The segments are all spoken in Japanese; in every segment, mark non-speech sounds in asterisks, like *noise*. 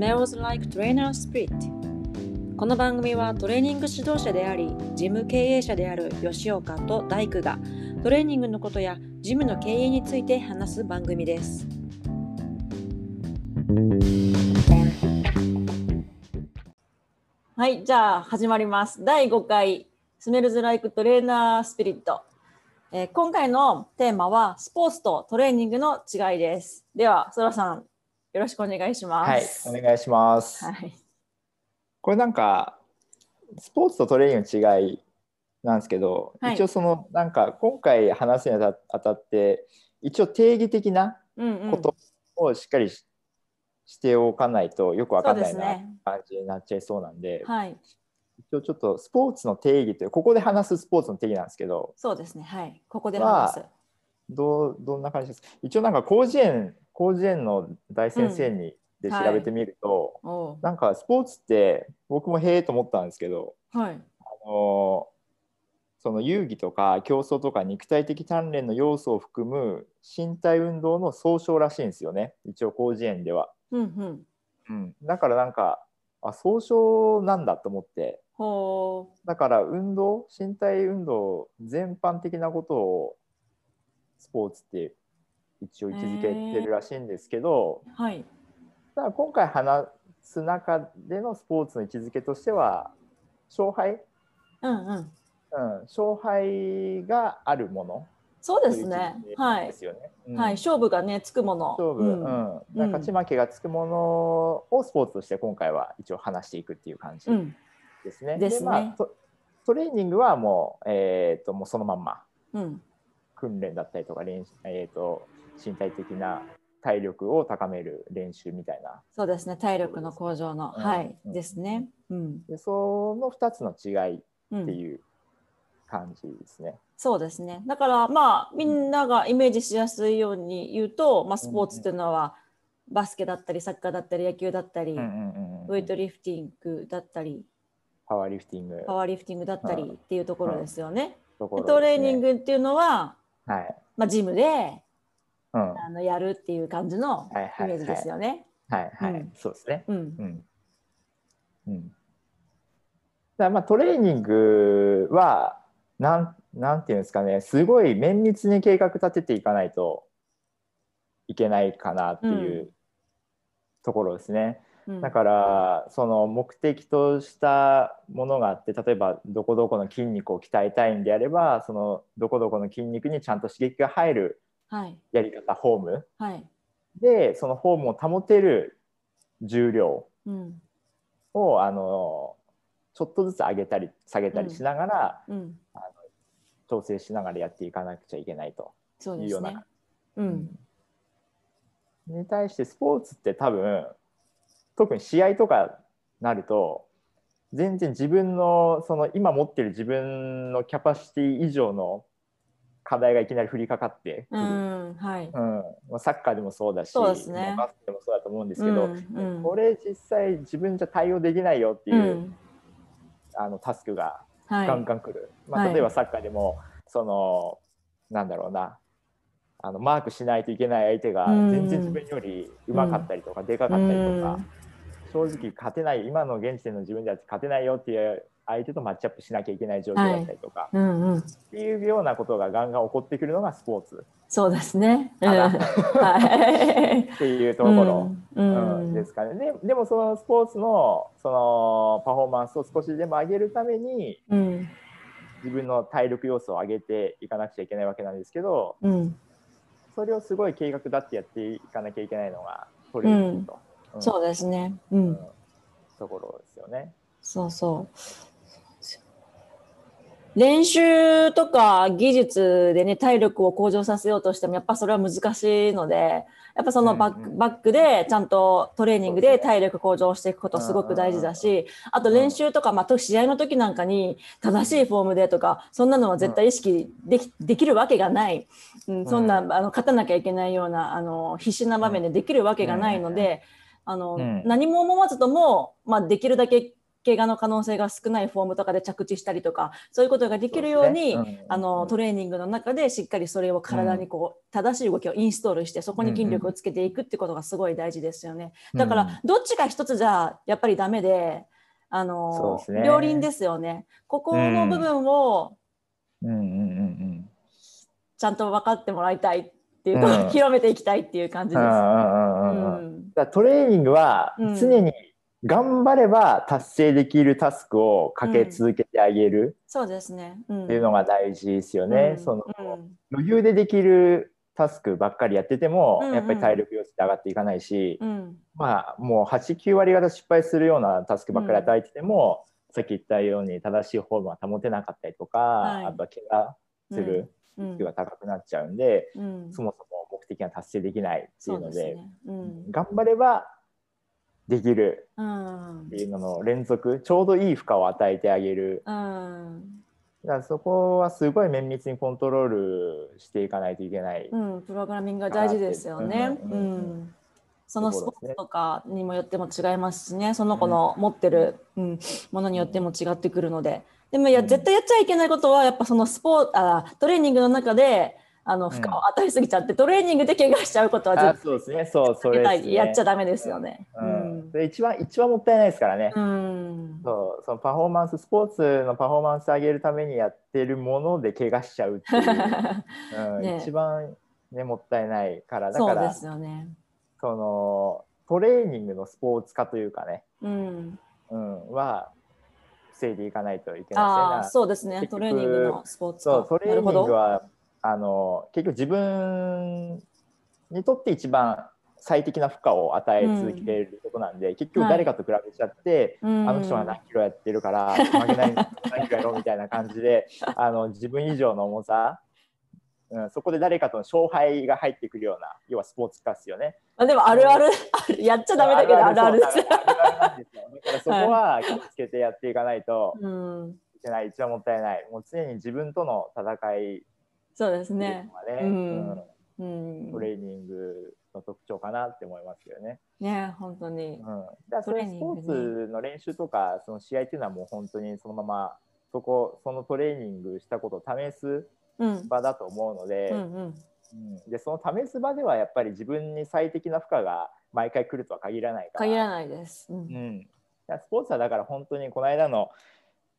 Smells Like Trainer Spirit. この番組はトレーニング指導者であり事務経営者である吉岡と大工がトレーニングのことやジムの経営について話す番組です。はいじゃあ始まります。第5回 Smells Like Trainer Spirit えー今回のテーマはスポーツとトレーニングの違いです。ではそらさんよろしくお願いしまはいす、お願いします。はい。これなんかスポーツとトレーニングの違いなんですけど、はい。一応そのなんか今回話すにあたあたって一応定義的なうんうん。ことをしっかりし,、しておかないとよくわかんないな感じになっちゃいそうなんで、はい。一応ちょっとスポーツの定義というここで話すスポーツの定義なんですけどそうですね。はい。ここで話す。はどうどんな感じです一応なんか広辞苑広辞苑の大先生に、で調べてみると、おう。なんかスポーツって僕もへえと思ったんですけどはい。あのその遊戯とか競争とか肉体的鍛錬の要素を含む身体運動の総称らしいんですよね。一応広辞苑では、うんうん。うん、だからなんかあ総称なんだと思って。ほだから運動身体運動全般的なことをスポーツって一応位置づけてるらしいんですけど、うはい。ただ今回話す中でのスポーツの位置づけとしては勝敗、うんうん。うん、勝敗があるもの。そうですね。はい。ですよね。うん。はい。勝負がねつくもの。勝負、うん。うん。なんか勝ち負けがつくものをスポーツとして今回は一応話していくっていう感じうん。ですね。ですね。まあトトレーニングはもう,、えー、ともうそのまんま。うん。訓練だったりとか練習、えー、と身体的な体力を高める練習みたいな。そうですね。体力の向上の。うん。はい。うん。ですね。うん。でその2つの違いっうん。ていう感じですね。そうですね。だからまあみんながイメージしやすいように言うと、まあ、スポーツっていうのはバスケだったりサッカーだったり野球だったり、うんうんうんうんウェイトリフティングだったりパワーリフティング。パワーリフティングだったりっていうところですよね。ところでトレーニング、グっていうのは、はい。まあ、ジムでうん、あのやるっていう感じのイメージですよね。はいはい、うん。そうですね。うん。うん。うん、だまあトレーニングはなんなんていうんですかね。すごい綿密に計画立てていかないといけないかなっていううところですね。うん。だからその目的としたものがあって例えばどこどこの筋肉を鍛えたいんであればそのどこどこの筋肉にちゃんと刺激が入るはいやり方フォーム。はい。でそのフォームを保てる重量うん。をあのちょっとずつ上げたり下げたりしながら、うん、調整しながらやっていかなくちゃいけないというようなそうね。うん。に対してスポーツって多分特に試合とかなると全然自分のその今持ってる自分のキャパシティ以上の課題がいきなり降りかかってくうる、んはい。うん。まあサッカーでもそうだしそうですね。バスケでもそうだと思うんですけど、うんうん。これ実際自分じゃ対応できないよっていうう、ん。あのタスクがはい。ガンガン来る、まあ、はい。例えばサッカーでも、そのなんだろうなあのマークしないといけない相手がうん。全然自分よりうまかったりとか、でかかったりとか、正直勝てない今の現時点の自分では勝てないよっていう相手とマッチアップしなきゃいけない状況だったりとか、うんうんっていうようなことがガンガン起こってくるのがスポーツ。そうですね。うん。*laughs* っていうところ。うん。うん。ですかね。ででもそのスポーツのそのパフォーマンスを少しでも上げるためにうん。自分の体力要素を上げていかなくちゃいけないわけなんですけどうん。それをすごい計画だってやっていかなきゃいけないのがトレーニングと、うん。そうですね。ううんん、ところですよね。そうそう。練習とか技術でね体力を向上させようとしてもやっぱそれは難しいのでやっぱそのバック,、バックでちゃんとトレーニングで体力向上していくことすごく大事だしあと練習とか、まあ、試合の時なんかに正しいフォームでとかそんなのは絶対意識できできるわけがない、うん、そんなあの勝たなきゃいけないようなあの必死な場面でできるわけがないので、あのうん。何も思わずとも、まあ、できるだけ怪我の可能性が少ないフォームとかで着地したりとかそういうことができるようにね。うん。あのトレーニングの中でしっかりそれを体にこう、正しい動きをインストールしてそこに筋力をつけていくってことがすごい大事ですよね。だかうん。らどっちか一つじゃやっぱりダメであのね。両輪ですよね。ここの部分をうんうんうんちゃんと分かってもらいたいっていうか、うん。*laughs* 広めていきたいっていう感じです。うんだトレーニングはうん。常に頑張れば達成できるタスクをかけ続けてあげるそうですね。うん。っていうのが大事ですよね。うん。そのうん。余裕でできるタスクばっかりやってても、うんうん。やっぱり体力要素って上がっていかないし、うん。まあもう89割方失敗するようなタスクばっかり与えてても、さっき言ったように正しいフォームは保てなかったりとか、はい。あとは怪我するうん。リスクが高くなっちゃうんで、うん。そもそも目的が達成できないっていそううのでね。うん。頑張ればできる。うん。っていうのの連続ちょうどいい負荷を与えてあげる。うん。だからそこはすごい綿密にコントロールしていかないといけない、うん、プログラミングが大事ですよね。ううんうんうん。ん、そのスポーツとかにもよっても違いますしね、その子の持ってる、うん、ものによっても違ってくるので。でもいや、うん。絶対やっちゃいけないことは、やっぱそのスポーツ、あ、トレーニングの中で。あのん。負荷を与えすぎちゃって、トレーニングで怪我しちゃうことはあ絶そうですね。そうそ対れね。やっちゃダメですよね。ううん。ん、それ一番一番もったいないですからね、うん。そうそのパフォーマンススポーツのパフォーマンス上げるためにやってるもので怪我しちゃうっていう、*laughs* うん。ね。一番ねもったいないから。だからそうですよね。そのトレーニングのスポーツ化というかね、うん、うん、は防いでいかないといけない。そうですね。トレーニングのスポーツそうトレーニングはあの結局自分にとって一番最適な負荷を与え続けることなんで、結局誰かと比べちゃって、うん。あの人が何キロやってるから負けない何キロやろうみたいな感じで *laughs* あの自分以上の重さ、うん、そこで誰かとの勝敗が入ってくるような要はスポーツ化ですよね。あでもあるあるやっちゃダメだけどあるあるです。よ。*laughs* だからそこは気をつけてやっていかないとうん、いけない。一番もったいない。もう常に自分との戦いそうですね。ね、うん。うん。うん。ト、レーニングの特徴かなって思いますけどね。ね本当に。うん、だからそれスポーツの練習とかその試合っていうのはもう本当にそのままそこそのトレーニングしたことを試すうん。場だと思うので,、うんうん。うん。でその試す場ではやっぱり自分に最適な負荷が毎回来るとは限らないから。限らないです。うん。うん、スポーツはだから本当にこの間の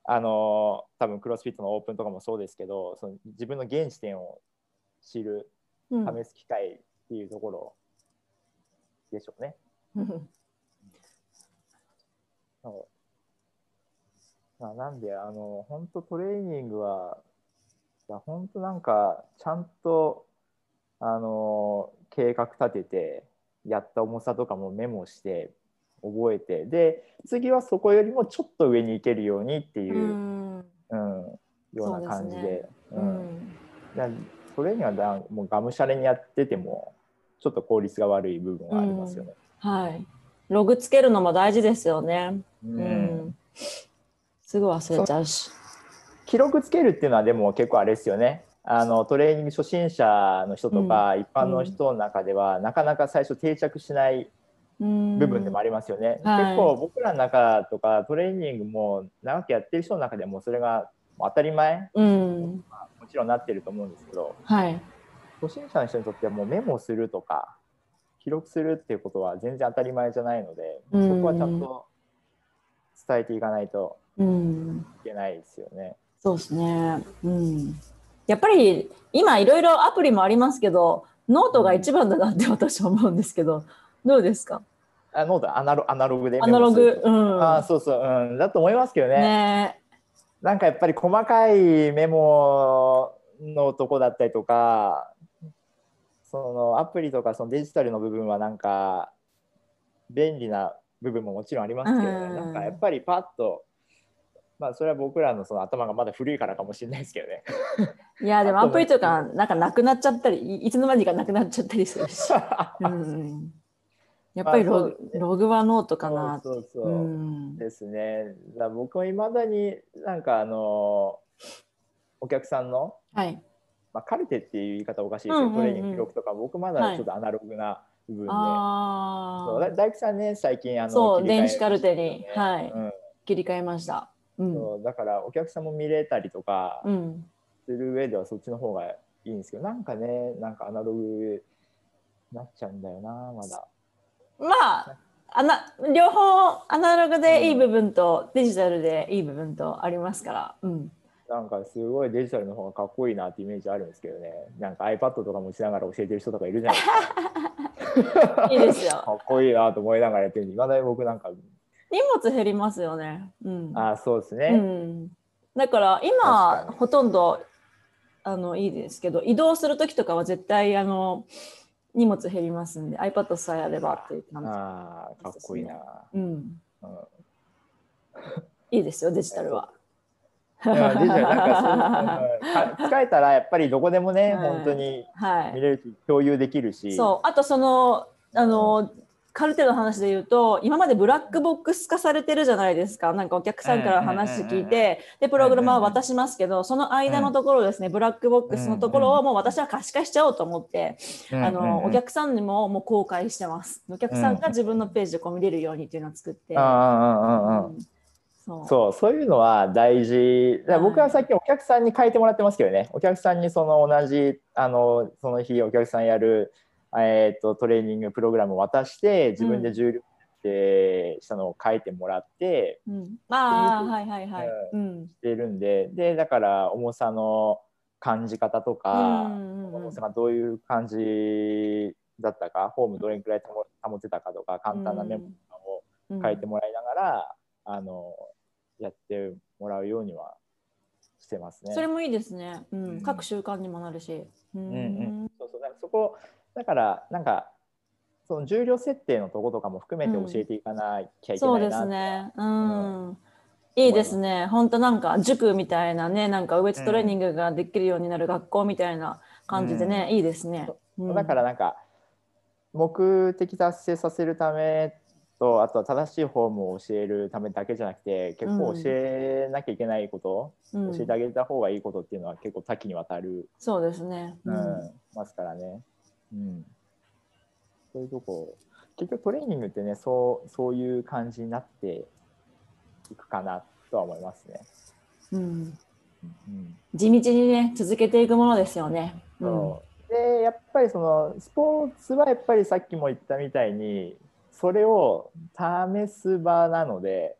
あの多分クロスフィットのオープンとかもそうですけどその自分の現時点を知るうん。試す機会っていうところでしょうね。うん。そう。まあ、なんであの本当トレーニングはいや本当なんかちゃんとあの計画立ててやった重さとかもメモして覚えてで次はそこよりもちょっと上に行けるようにっていうう、うんんような感じでううんんだトレーニングはだもうがむしゃらにやっててもちょっと効率が悪い部分はありますよね。はい。ログつけるのも大事ですよね。ううんん。すぐ忘れちゃうし。記録つけるっていうのはでも結構あれですよねあのトレーニング初心者の人とか、一般の人の中では、なかなか最初定着しない部部分でもありますよね、はい結構僕らの中とかトレーニングも長くやってる人の中でもそれが当たり前うん。もちろんなってると思うんですけどはい。初心者の人にとってはもうメモするとか記録するっていうことは全然当たり前じゃないので、うんそこはちゃんと伝えていかないとうん。いけないですよね。そうですね。うん。やっぱり今いろいろアプリもありますけど、ノートが一番だなって私は思うんですけど、どうですか？あノートアナロアナログでアナログ。うん。あーそうそう、うん、だと思いますけどね。ね。なんかやっぱり細かいメモのとこだったりとかそのアプリとかそのデジタルの部分はなんか便利な部分ももちろんありますけどね、うん。なんかやっぱりパッとまあそれは僕らのその頭がまだ古いからかもしれないですけどね。いやでもアプリとかなんかなくなっちゃったりいいつの間にかなくなっちゃったりするし、*laughs* うん、やっぱりロね。ログはノートかな。そうそうそう、うん。ですね。だ僕もいまだになんかあのお客さんのはい。まあ、カルテっていう言い方おかしいですけど、うんうんうん。トレーニング記録とか僕まだちょっとアナログな部分で、そう。あだ大工さんね最近あのそう切り替え電子カルテにはい。うん。あ切り替えました。うん。そう。だからお客さんも見れたりとかうん。する上ではそっちの方がいいんですけどなんかねなんかアナログになっちゃうんだよなまだ。まあ、あな両方アナログでいい部分とデジタルでいい部分とありますから。うん。なんかすごいデジタルの方がかっこいいなってイメージあるんですけどねなんか iPad とか持ちながら教えてる人とかいるじゃないですか *laughs* いいですよ。かっこいいなと思いながらやってるんでいまだに僕なんか荷物減りますよね。うん。あそうですね、うん、だから確今ほとんどあのいいですけど移動する時とかは絶対あの荷物減りますんで iPad さえあればっていう感ああかっこいいな、じ、うん、うん。いいですよデジタルは。うんデジタルなんかそううんか使えたらやっぱりどこでもね、はい。本当にはい、見れるし共有できるし。そう。あとそのあのカルテの話で言うと今までブラックボックス化されてるじゃないですか。なんかお客さんから話聞いてでプログラマーは渡しますけどその間のところですねブラックボックスのところをもう私は可視化しちゃおうと思ってうんあの、お客さんにももう公開してます。お客さんが自分のページでこう見れるようにっていうのを作って。そうそうそういうのは大事。だ僕はさっきお客さんに書いてもらってますけどね。お客さんにその同じあのその日お客さんやる、えー、とトレーニングプログラムを渡して自分で重量でしたのを書いてもらってうん、ああはいはいはい。うん。してるんででだから重さの感じ方とうか、んうんうん。重さがどういう感じだったかフォームどれくらい保保てたかとか簡単なメモをうん。書いてもらいながら、あのやってもらうようにはしてますね。それもいいですね。うん。うん。各習慣にもなるし。ううん。うん、そうそう。だからそこだからなんかその重量設定のとことかも含めて教えていかなきゃいけそうでないなすね。うん。いいですね。本当なんか塾みたいなね、なんかウエイトトレーニングができるようになる学校みたいな感じでね、いいですね。う。ん。だからなんか目的達成させるためとあとは正しいフォームを教えるためだけじゃなくて結構教えなきゃいけないこと、うん。教えてあげた方がいいことっていうのは結構多岐にわたる、そうですね。ううんん。ますからね、うん、そういうとこ結局トレーニングってねそうそういう感じになっていくかなとは思いますね。うん。うん。地道にね続けていくものですよね。う。ん。そうでやっぱりそのスポーツはやっぱりさっきも言ったみたいにそれを試す場なので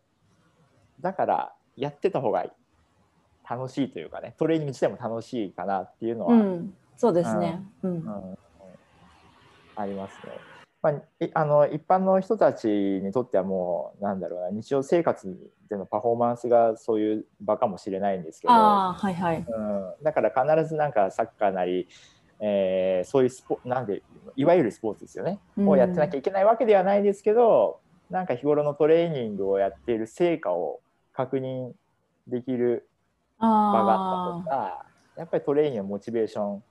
だからやってた方が楽しいというかねトレーニング自体も楽しいかなっていうのは、うん、そうですね。うん。うんありますね。まあ、いあの一般の人たちにとってはもうなんだろうな日常生活でのパフォーマンスがそういう場かもしれないんですけど、はいはい。うん、だから必ずなんかサッカーなり、えーそういうスポなんでいわゆるスポーツですよね、うんをやってなきゃいけないわけではないですけどなんか日頃のトレーニングをやっている成果を確認できる場があった方ああ、がやっぱりトレーニングのモチベーション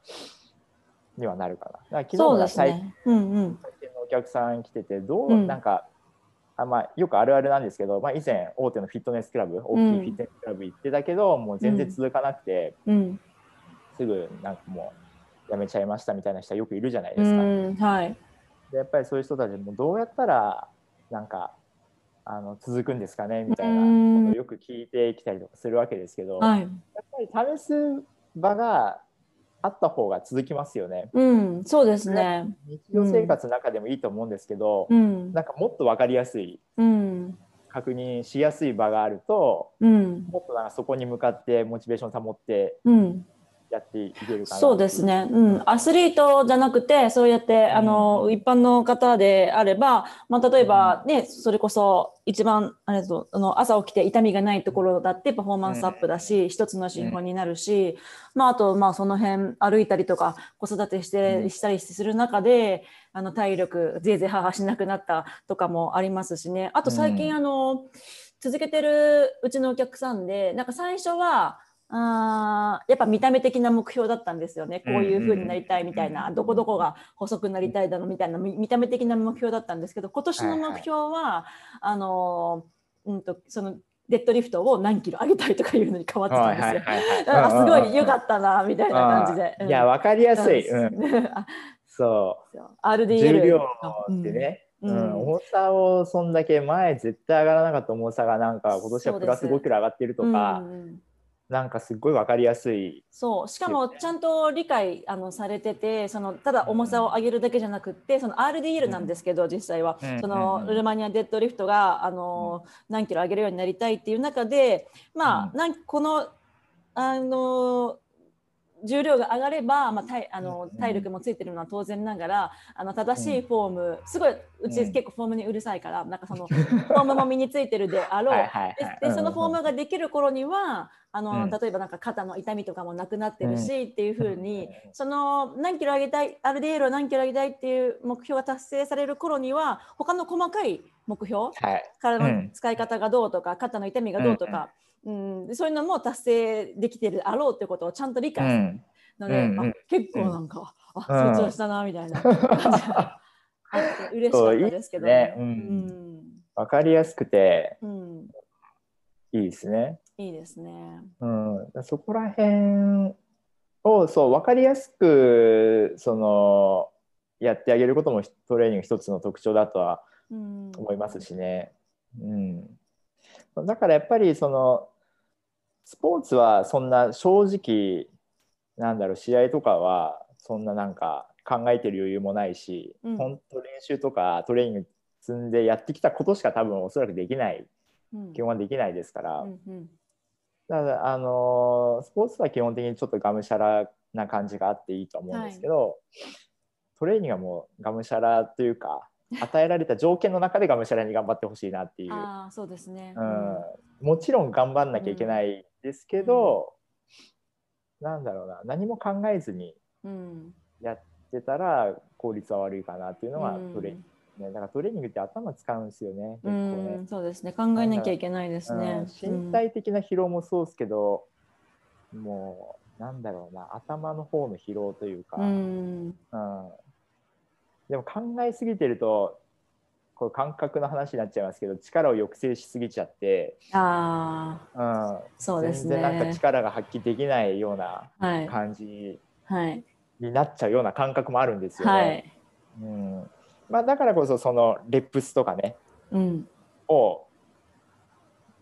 にはなるかな。だから昨日最ですね。うんうん。近のお客さん来ててどう、うんなんかあまあ、よくあるあるなんですけど、まあ、以前大手のフィットネスクラブ大きいフィットネスクラブ行ってたけど、もう全然続かなくて、うん。すぐなんかもうやめちゃいましたみたいな人はよくいるじゃないでうすか。ん、はい。でやっぱりそういう人たちもどうやったらなんかあの続くんですかねみたいなことをよく聞いてきたりとかするわけですけど、はい。やっぱり試す場があった方が続きますよね。うん、そうですね。日常生活の中でもいいと思うんですけど、うん。なんかもっと分かりやすいうん。確認しやすい場があるとうん。もっとなんかそこに向かってモチベーションを保ってうん。やっていけるかなそうですね、うん、アスリートじゃなくてそうやって、あの一般の方であれば、まあ、例えば、ねそれこそ一番あれだとあの朝起きて痛みがないところだってパフォーマンスアップだし、一つの資本になるし、まあ、あとまあその辺歩いたりとか子育てして、うん。したりする中であの体力ぜいぜい母しなくなったとかもありますしね。あと最近、うん。あの続けてるうちのお客さんでなんか最初はあーやっぱ見た目的な目標だったんですよね。こういう風になりたいみたいな、うんどこどこが細くなりたいだのみたいな見見た目的な目標だったんですけど今年の目標は、あのーうんとそのデッドリフトを何キロ上げたいとかいうのに変わってたんはいですよ。はいはいはいだからすごい良かっったなみたいな感じで。いや分かりやすい、ううん。ん、あそそう。う RDL 重量あってね、うん。うん。重さをそんだけ前絶対上がらなかった重さがなんか今年はプラスそうです。5キロ上がってるとか、うんうんなんかすっごい分かりやすい。そう。しかもちゃんと理解あのされててそのただ重さを上げるだけじゃなくってその RDL なんですけど、実際は、うん。そうん。うん。のルーマニアデッドリフトがあの、何キロ上げるようになりたいっていう中でまあ、うん。なんこのあの重量が上がれば、まあ、体あうんのうん。体力もついてるのは当然ながらあの正しいフォーム、すごいうちうん。結構フォームにうるさいからなんかそのフォームも身についてるであろう。でそのフォームができる頃にはあの、うん。例えばなんか肩の痛みとかもなくなってるし、っていうふうにうん。その何キロ上げたい RDL を何キロ上げたいっていう目標が達成される頃には他の細かい目標はい。体のうん。使い方がどうとか、肩の痛みがどうとか、うん。でそういうのも達成できてるあろうってことをちゃんと理う解する。ん。ので、うんうん。あ結構なんか、あうん。成長したなみたいな。感じが嬉しかったですけどそういいですねううん。分かりやすくてうんいいですね。いいですね。うん、そこら辺をそう分かりやすくそのやってあげることもトレーニング一つの特徴だとはうん。思いますしね。うん、だからやっぱりそのスポーツはそんな正直なんだろう試合とかはそんななんか考えてる余裕もないし、うん。本当練習とかトレーニング積んでやってきたことしか多分おそらくできないうん。基本はできないですから。うんうん。だからあのースポーツは基本的にちょっとがむしゃらな感じがあっていいと思うんですけど、トレーニングはもうがむしゃらというか与えられた条件の中でがむしゃらに頑張ってほしいなっていう、ああそうですね。うん、もちろん頑張んなきゃいけないですけど、なんだろうな。何も考えずにうんやってたら効率は悪いかなっていうのがうんトレ,、ね、だからトレーニングって頭使うんですよね。結構うね。ん。そうですね。考えなきゃいけないですね。うん。身体的な疲労もそうですけど、もうなんだろうな。頭の方の疲労というか、ううんんでも考えすぎてるとこれ感覚の話になっちゃいますけど力を抑制しすぎちゃって、ああうん、そうです全然なんかね。力が発揮できないようなはい。感じはいになっちゃうような感覚もあるんですよね。はい。うん。まあ、だからこそそのレップスとかねうん。を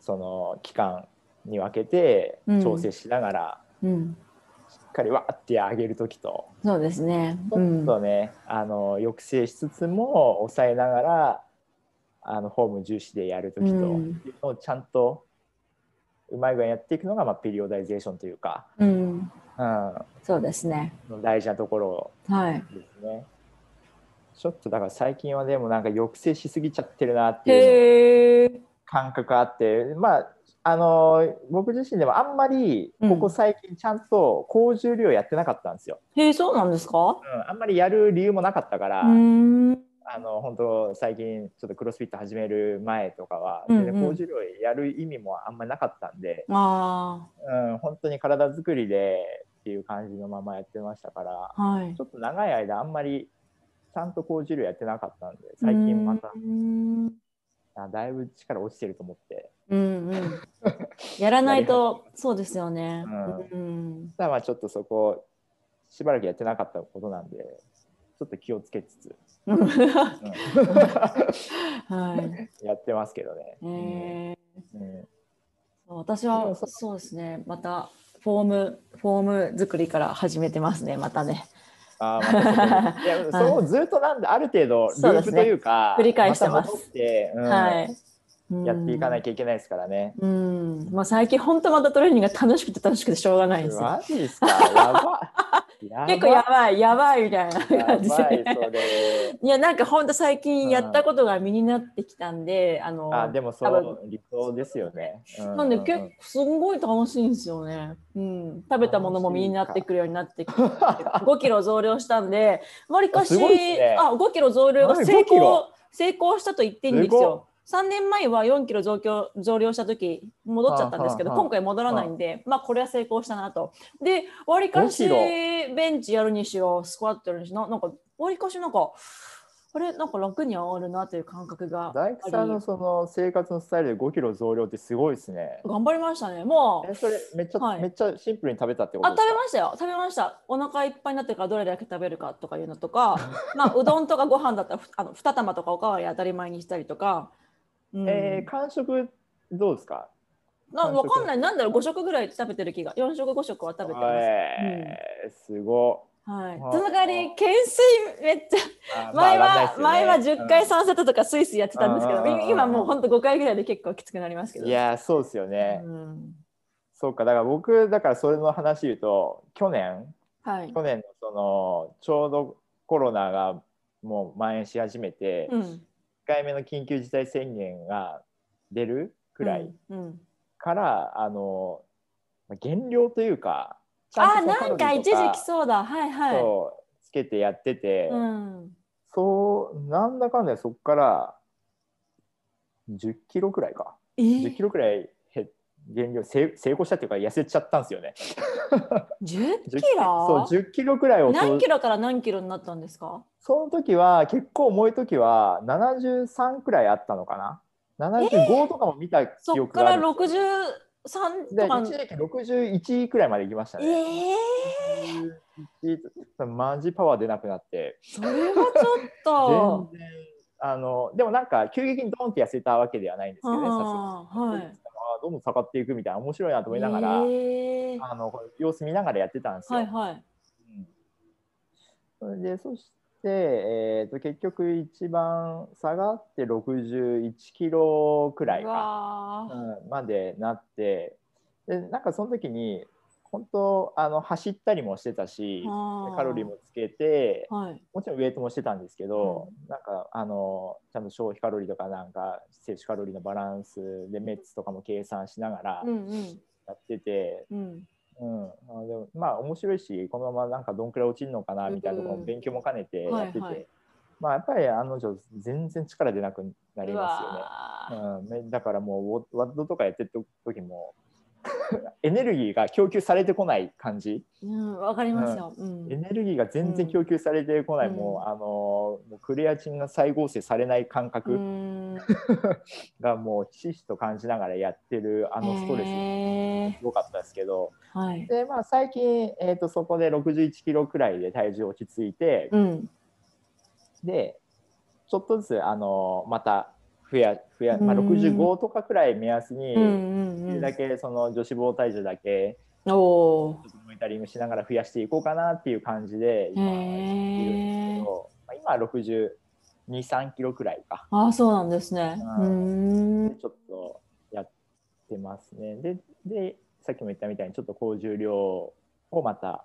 その期間に分けてうん。調整しながら、うんかりわーって上げる時とそうですね。ちょっとね、あの抑制しつつも抑えながらあのフォーム重視でやる時と、うんっていうのをちゃんとうまい具合にやっていくのが、まあ、ピリオダイゼーションというか、うんうん、そうですね。大事なところはい。ですね。ちょっとだから最近はでもなんか抑制しすぎちゃってるなっていう。感覚あってまああの僕自身でもあんまりここ最近ちゃんと高重量やってなかったんですよ。へえそうなんですか？うん、あんまりやる理由もなかったから、あの本当最近ちょっとクロスフィット始める前とかはうんうん全然高重量やる意味もあんまりなかったんで、あうん、本当に体作りでっていう感じのままやってましたからあはいちょ。っと長い間あんまりちゃんと高重量やってなかったんで最近まただいぶ力落ちてると思ってうんうん。やらないとそうですよね。ううん。ただまあちょっとそこしばらくやってなかったことなんでちょっと気をつけつつ、うんうんはい。やってますけどね。えーうん私はそうですね。またフォームフォーム作りから始めてますね。またね。あーまたそこにいや *laughs* それをずっとなんである程度ループというか繰り返してますって、うんはい。やっていかないきといけないですからね。ゃ。うん。まあ最近本当またトレーニングが楽しくて楽しくてしょうがないんですよ。マジですか？やば結構やばいやばいみたいなや感じで。*laughs* いやなんか本当最近やったことが身になってきたんで、あのあでもそう理想ですよね。うなんでう結構すごい楽しいんですよね。うん、食べたものも身になってくるようになってきて、5キロ増量したんで、わりかしねあ5キロ増量が何成5キロ？功成功したと言っていいんですすよ。3年前は4キロ増強増量した時戻っちゃったんですけど、はあはあ今回戻らないんで、まあこれは成功したなと。で、わりかし5キロベンチやるにしろ、スクワットやるにしろ、ななんかわりかしなんか、あこれ？なんか楽に上がるなという感覚が大工さんのその生活のスタイルで5キロ増量ってすごいですね。頑張りましたねもう。えそれめっちゃ、はい。めっちゃシンプルに食べたってことあ食べましたよ。食べました。お腹いっぱいになってからどれだけ食べるかとかいうのとか *laughs* まあうどんとかご飯だったらふあの2玉とかおかわり当たり前にしたりとか、うん。えー、間食どうですか？なわかんない。なんだろう5食ぐらい食べてる気が。4食5食は食べてます、えーすご。はい。その代わり懸垂めっちゃ *laughs* 前は、ね前は10回3セットとかスイスやってたんですけど、うんうんうんうん。今もうほんと5回ぐらいで結構きつくなりますけど。いやーそうですよね。うん。そうかだから僕だからそれの話言うと去年はい。去年のそのちょうどコロナがもう蔓延し始めて、1うん回目の緊急事態宣言が出るくらいうんうんから、あのまあ減量というかあなんか一時期そうだ。はいはい。つけてやってて、うん。そうなんだかんだでそこから10キロくらいか。え？10キロくらい減減量成成功したっていうか痩せちゃったんですよね。10 10キロ？*laughs* そう10キロくらいを何キロから何キロになったんですか？その時は結構重い時は73くらいあったのかな？75とかも見た記そっから憶があるんですよ。63でとか。一時期61くらいまで行きましたえね。ー、61マジパワー出なくなって。それはちょっと。全然あのでもなんか急激にドンって痩せたわけではないんですけどねさすがに。あーはい。あどんどん下がっていくみたいな面白いなと思いながら、えー。あの様子見ながらやってたんですよ。はいはい。うん。それでそして、えー、と結局一番下がって61キロくらいうか、うん、までなってでなんかその時に本当あの走ったりもしてたしカロリーもつけてはい。もちろんウエイトもしてたんですけど、なんかあのちゃんと消費カロリーとかなんか摂取カロリーのバランスでメッツとかも計算しながらうんうん。やってて、うんうん、あでもまあ面白いしこのままなんかどんくらい落ちるのかなみたいなところうんも勉強も兼ねてやってて、はいはいまあやっぱり案の定全然力出なくなりうますよね。わうん。め、だからもうワワットとかやってる時も *laughs* エネルギーが供給されてこない感じ、ーうんわかりますよ、うん。エネルギーが全然供給されてこない、うん。もうあのもうクレアチンが再合成されない感う覚ん *laughs* がもうひしひしと感じながらやってるあのストレス。すごかったですけど、えーはい、でまあ、最近、えーと、そこで61キロくらいで体重落ち着いて、うん、でちょっとずつあのまた増や増や、まあ、65とかくらい目安にできるだけその女子棒体重だけ。おタリングしながら増やしていこうかなっていう感じで今いるんですけど、まあ、今60 23キロくらいか。あそうなんですね、うん、ちょっとやってますね。ででさっきも言ったみたいにちょっと高重量をまた、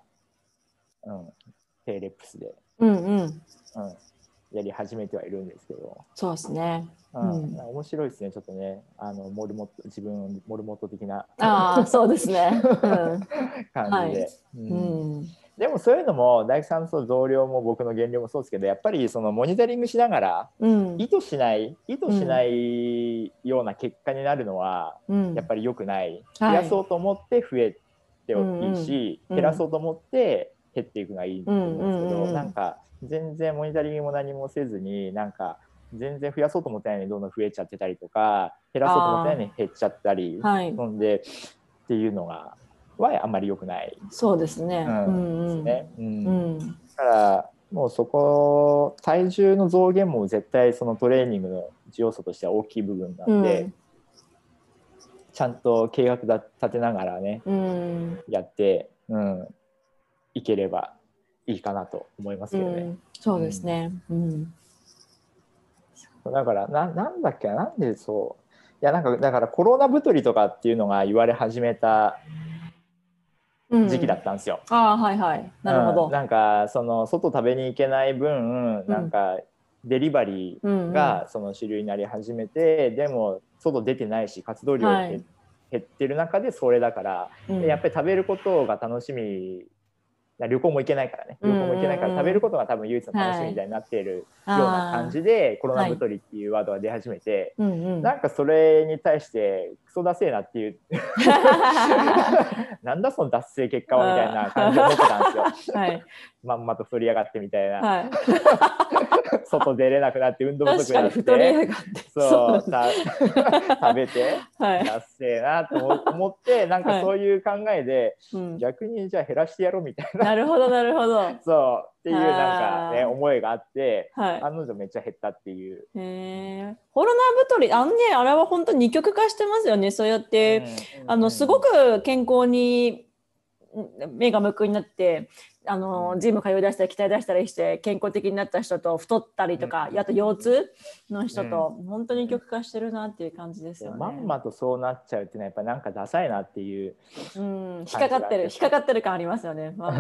うん、低レップスで、うんうん。うん、やり始めてはいるんですけど。そうですね、うん、うん、面白いですねちょっとね。あのモルモット自分モルモット的な。あそうですね、*laughs* うん、感じで、はい、うん、うん。でもそういうのも大工さんの増量も僕の減量もそうですけどやっぱりそのモニタリングしながらうん。意図しない意図しないような結果になるのはうん。やっぱり良くない、はい。増やそうと思って増えてもいいし、うん減らそうと思って減っていくのがいいと思うんですけど、なんか全然モニタリングも何もせずになんか全然増やそうと思ってないのにどんどん増えちゃってたりとか減らそうと思ってないのに減っちゃったりはい。そんでっていうのがはあんまり良くない。そうですね。ううんん。ですね。ううん。んだからもうそこ体重の増減も絶対そのトレーニングの要素としては大きい部分なうん。んで、ちゃんと計画だ立てながらねうん。やって、うん、いければいいかなと思いますけどね。うん。そうですね。うん。だからななんだっけな？なんでそう？いやなんかだからコロナ太りとかっていうのが言われ始めたうん時期だったんですよ。ああはいはい。なるほど。うん。なんかその外食べに行けない分なんかデリバリーうんうん。がその主流になり始めて、でも外出てないし活動量減ってる中でそれだから、うん。でやっぱり食べることが楽しみ旅行も行けないからね。旅行も行けないからうんうんうん食べることが多分唯一の楽しみみたいになっているような感じで、コロナ太りっていうワードが出始めて、うんうん。なんかそれに対してクソダセえなっていう。*laughs* なんだその脱成結果はみたいな感じで思ってたんですよ。はい。まんまと太りやがってみたいな、はい。*laughs* 外出れなくなって運動不足にになって。そう *laughs* 食べてはい、ダッセーなと思思ってなんかそういう考えで、うん、逆にじゃあ減らしてやろうみたいな。なるほどなるほど。はいそうっていうなんかね思いがあって案の定めっちゃ減ったっていう。へえコロナ太りあんねあれは本当に二極化してますよね。そうやって、うんあのすごく健康にん目が向くになってあのジム通い出したり鍛え出したりして健康的になった人と太ったりとか、うん。あと腰痛の人と、本当に極化してるなっていう感じですよね。まんまとそうなっちゃうっていうのはやっぱなんかダサいなっていううん、引っかかってる。引っかかってる感ありますよね。まあ。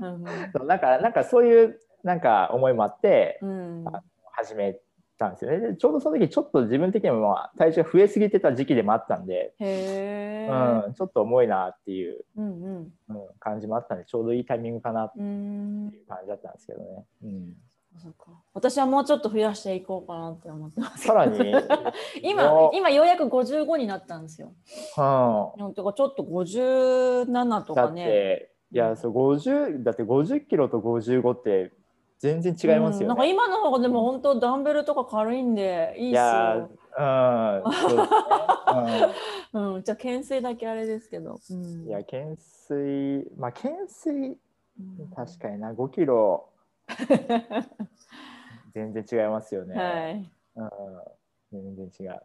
*laughs* なんかなんかそういうなんか思いもあってうん。始めたんですよ。ねでちょうどその時ちょっと自分的にもまあ体重が増えすぎてた時期でもあったんで、うん、ちょっと重いなっていう、うんうん。うん、感じもあったんでちょうどいいタイミングかなってうんいう感じだったんですけどね。うん、そうか私はもうちょっと増やしていこうかなって思ってますさらに。*laughs* 今よ今ようやく55になったんですよ。うんなんてかちょっと57とかね。て、いやそう50だって50キロと55って全然違いますよね。うんなんか今の方がでも本当ダンベルとか軽いんでいいっすいやよ。うんそ *laughs* うん、じゃあ懸垂だけあれですけど。うんうん、いや懸垂まあ懸垂うん確かにな5キロ *laughs* 全然違いますよね。はい。うん、全然違う。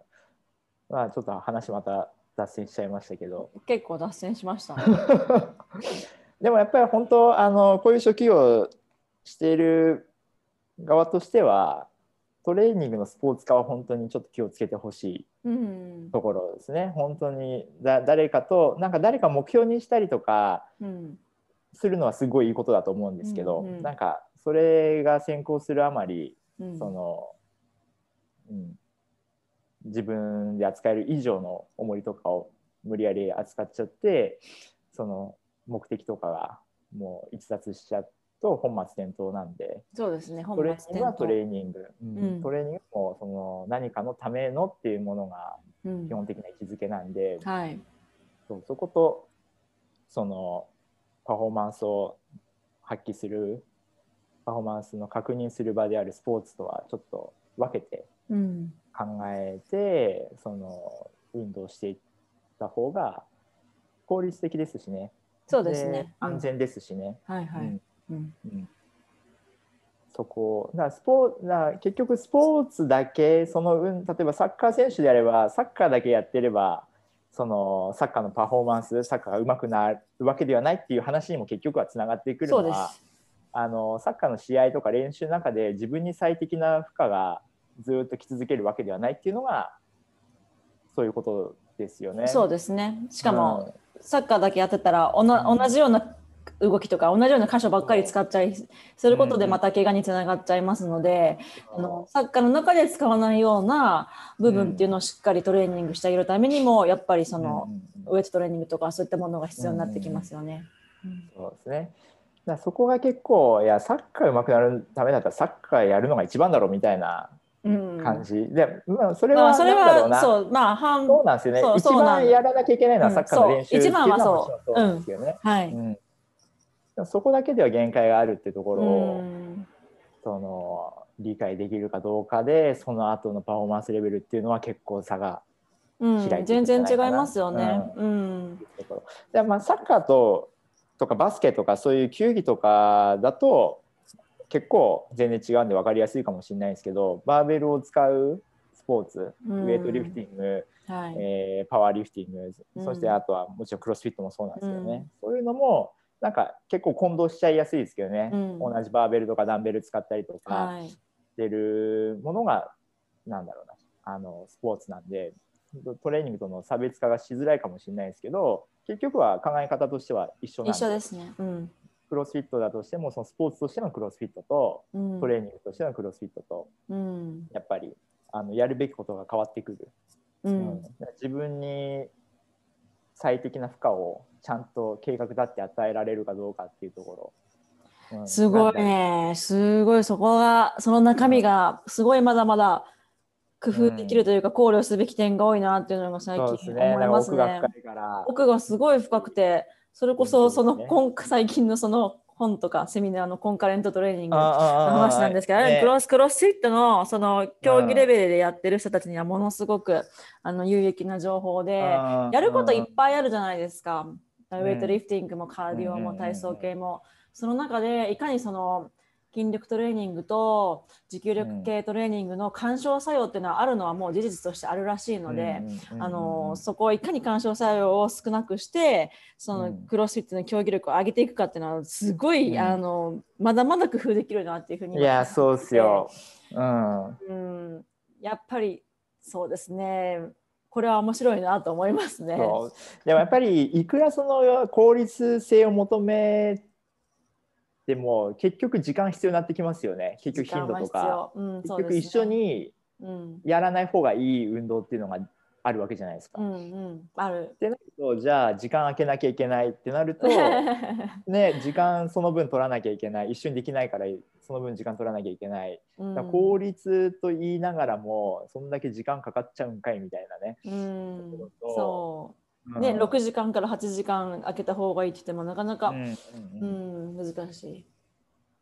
まあちょっと話また脱線しちゃいましたけど。結構脱線しましたね。*laughs* でもやっぱり本当あのこういう初期をしている側としてはトレーニングのスポーツ化は本当にちょっと気をつけてほしいうん。ところですね。本当にだ誰かとなんか誰か目標にしたりとかうん。するのはすごいいいことだと思うんですけど、うんうんなんかそれが先行するあまりうん。その、うん、自分で扱える以上の重りとかを無理やり扱っちゃってその目的とかがもう逸脱しちゃうと本末転倒なんでそうですね。本トレーニングはトレーーニング、うんうんトレーニングもその何かのためのっていうものがうん基本的な位置づけなんで、はい。そうそことそのパフォーマンスを発揮するパフォーマンスの確認する場であるスポーツとはちょっと分けてうん。考えてその運動していった方が効率的ですしねそうですね。安全ですしね、うん。はいはい。うんうん。うんそこだスポーだ結局スポーツだけその運例えばサッカー選手であればサッカーだけやってればそのサッカーのパフォーマンスサッカーが上手くなるわけではないっていう話にも結局はつながってくるのはす。あのサッカーの試合とか練習の中で自分に最適な負荷がずっと来続けるわけではないっていうのがそういうことですよね。そうですね。しかも、サッカーだけやってたらおな同じような動きとか同じような箇所ばっかり使っちゃいすることでうんまた怪我につながっちゃいますので、うん。あのサッカーの中で使わないような部分っていうのをしっかりトレーニングしてあげるためにもやっぱりそのうんうんうん。ウエイトトレーニングとかそういったものが必要になってきますよね。そうですね。だそこが結構いやサッカー上手くなるためだったらサッカーやるのが一番だろうみたいなうん。感じ、で、まあ、それまあはそれはそうまあ半そうなんですよね。一番やらなきゃいけないのはうんサッカーの練習そう一番はっていのそう。もちろんそうですけどね、はい。うんでもそこだけでは限界があるってとこうろを、ん。その理解できるかどうかでその後のパフォーマンスレベルっていうのは結構差がうん。開いていくん全然違いますよね。うん。ところ。でまあサッカーととかバスケとかそういう球技とかだと結構全然違うんで分かりやすいかもしれないですけどバーベルを使うスポーツ、うん。ウェイトリフティング、はい。えーパワーリフティング、うんそしてあとはもちろんクロスフィットもそうなんですけどね、うん。そういうのもなんか結構混同しちゃいやすいですけどね、うん同じバーベルとかダンベル使ったりとかはい。してるものが、なんだろうなあのスポーツなんでトレーニングとの差別化がしづらいかもしれないですけど結局は考え方としては一緒なん一緒ですね。うん。クロスフィットだとしてもそのスポーツとしてのクロスフィットとうんトレーニングとしてのクロスフィットとうん。やっぱりあのやるべきことが変わってくる、ううんん。自分に最適な負荷をちゃんと計画だって与えられるかどうかっていうところ、うん。すごい。ね。すごい。そこがその中身がすごいまだまだ工夫できるというか、考慮すべき点が多いなっていうのが最近。思いますなんかね。奥がすごい深くてそれこそその今最近のその本とかセミナーのコンカレントトレーニングのあ話なんですけど、ねクロスクロスフィットのその競技レベルでやってる人たちにはものすごくあの有益な情報で、ややることいっぱいあるじゃないですか。ウんェイトリフティングもカーディオも体操系も。その中でいかにその筋力トレーニングと持久力系トレーニングの干渉作用っていうのはあるのはもう事実としてあるらしいので、あのそこをいかに干渉作用を少なくしてそのうん。クロスフィットの競技力を上げていくかっていうのはすごい、うん。あのまだまだ工夫できるなっていうふうにいや、そうっすよ。うん。うん、やっぱりそうですね。これは面白いなと思いますね。でもやっぱりいくらその効率性を求めても結局時間必要になってきますよね。結局頻度とか。うん、結局一緒にうん。やらない方がいい運動っていうのがあるわけじゃないですか。っうんうん、ある。てなるとじゃあ時間空けなきゃいけないってなると *laughs* ね時間その分取らなきゃいけない。一緒にできないからその分時間取らなきゃいけない、うん。効率と言いながらもそんだけ時間かかっちゃうんかいみたいなね。うん。そう。うん。ね、6時間から8時間空けた方がいいって言ってもなかなか、うんうんううんん、難しい。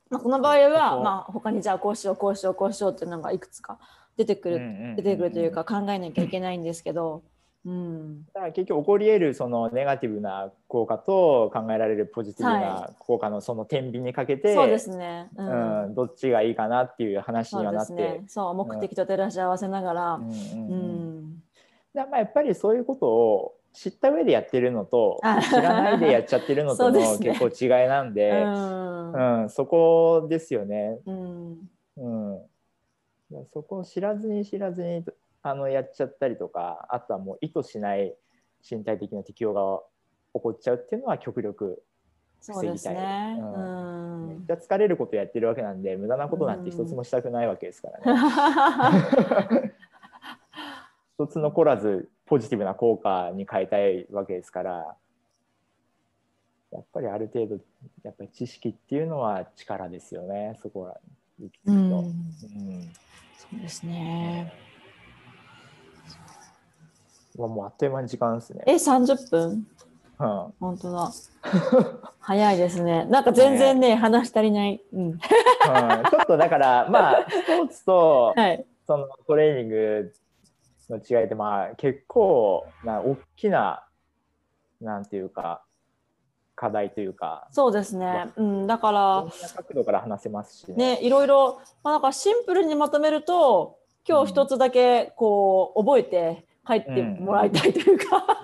まあ、この場合は、まあ、他にじゃあこうしようこうしようこうしようっていうのがいくつか出てくる、出てくるというか考えなきゃいけないんですけど、うん、だから結局起こり得るそのネガティブな効果と考えられるポジティブな効果のその天秤にかけて、そうですね。ううんんどっちがいいかなっていう話そうにはなって、ですね。そう目的と照らし合わせながら、うんうんううん。ん、だからまあやっぱりそういうことを知った上でやってるのとあ知らないでやっちゃってるの *laughs* そとの結構違いなんで、うん。うんそこですよね。うん、うん、そこを知らずに知らずにあのやっちゃったりとかあとはもう意図しない身体的な適応が起こっちゃうっていうのは極力。防ぎたい。うん。めっちゃ疲れることやってるわけなんで無駄なことなんて一つもしたくないわけですからね。*laughs* *laughs* 一つ残らずポジティブな効果に変えたいわけですからやっぱりある程度やっぱり知識っていうのは力ですよねそこは行き着くと。うんうんそうですね。うわもうあっという間に時間ですね。え、30分うん本当だ。*laughs* 早いですね。なんか全然ね、話足りない。うん。うんちょっとだからまあスポーツと *laughs* はい。そのトレーニングの違いってまあ結構な大きななんていうか課題というかそうですね。うん。だかいろんら、な角度から話せますしね。ね、いろいろ、まあ、なんかシンプルにまとめると、今日一つだけこう覚えて帰ってもらいたいというか、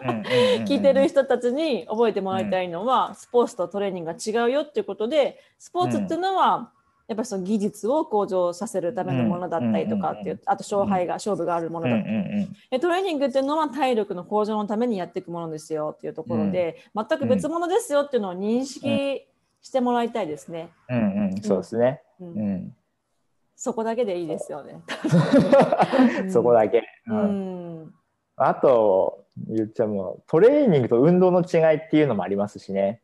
聞いてる人たちに覚えてもらいたいのは、スポーツとトレーニングが違うよっていうことでスポーツっていうのは、やっぱりその技術を向上させるためのものだったりとかっていう、うんあと勝敗が、勝負があるものだったり、んでトレーニングっていうのは体力の向上のためにやっていくものですよっていうところで、全く別物ですよっていうのを認識してもらいたいですね。うんうんうんそうですね。うんうんそこだけでいいですよね。ん *laughs* そこだけ。ううんん、あと言っちゃうもうトレーニングと運動の違いっていうのもありますしね。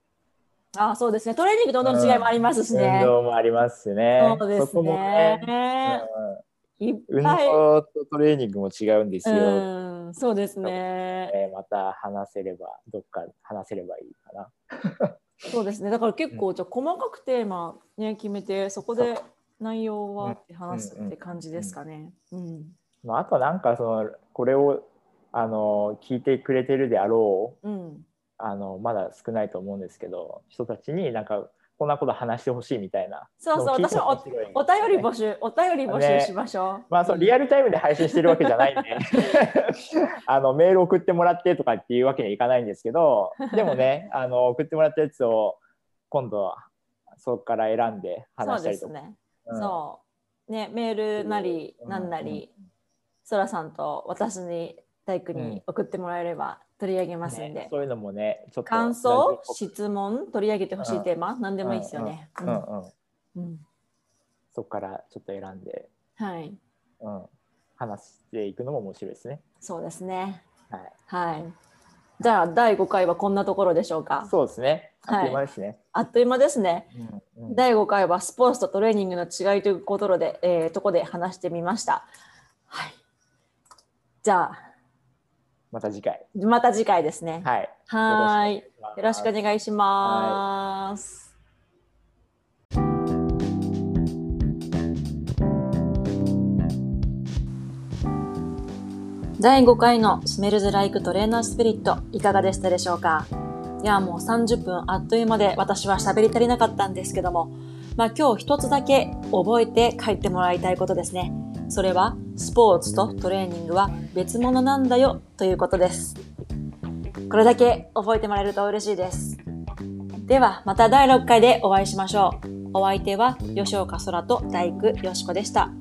あそうですね。トレーニングとの違いもありますしね運。動もありますしね。そうですね。ね。いっうん運ぱい。動とトレーニングも違うんですよ。うん、そうですね。えーまた話せればどっか話せればいいかな。*laughs* そうですね。だから結構じゃあ細かくテーマね決めてそこで内容はって話すって感じですかね。うん。まあ、あとなんかそのこれをあの聞いてくれてるであろううん。あのまだ少ないと思うんですけど人たちになんかこんなこと話してほしいみたいなそうそう。私は面白いんですよねおお便り募集お便り募集ねしましょう。まあそうリアルタイムで配信してるわけじゃないんで *laughs* あのメール送ってもらってとかっていうわけにはいかないんですけどでもねあの送ってもらったやつを今度そこから選んでそう話したりとか。ですね。うんそう。ねメールなりうんなんなり、そらさんと私に大工に送ってもらえれば取り上げますんで。ねそういうのもねちょっと感想質問取り上げてほしいテーマ、何でもいいですよね。うんうんうんうんそこからちょっと選んで、はい、うん、話していくのも面白いですね。そうですね。はい、はい。じゃあ第5回はこんなところでしょうか。そうですね。あはいっという間ですね。あっという間ですね。うんうん第5回はスポーツとトレーニングの違いということで、えーとこで話してみました。はい。じゃあ、また次回。また次回ですね。はい。はーい。よろしくお願いします。第5回のスメルズライクトレーナースピリットいかがでしたでしょうか？いやもう30分あっという間で私は喋り足りなかったんですけどもまあ今日一つだけ覚えて帰ってもらいたいことですねそれはスポーツとトレーニングは別物なんだよということですこれだけ覚えてもらえると嬉しいです。では、また第6回でお会いしましょう。お相手は吉岡空と大工よしこでした。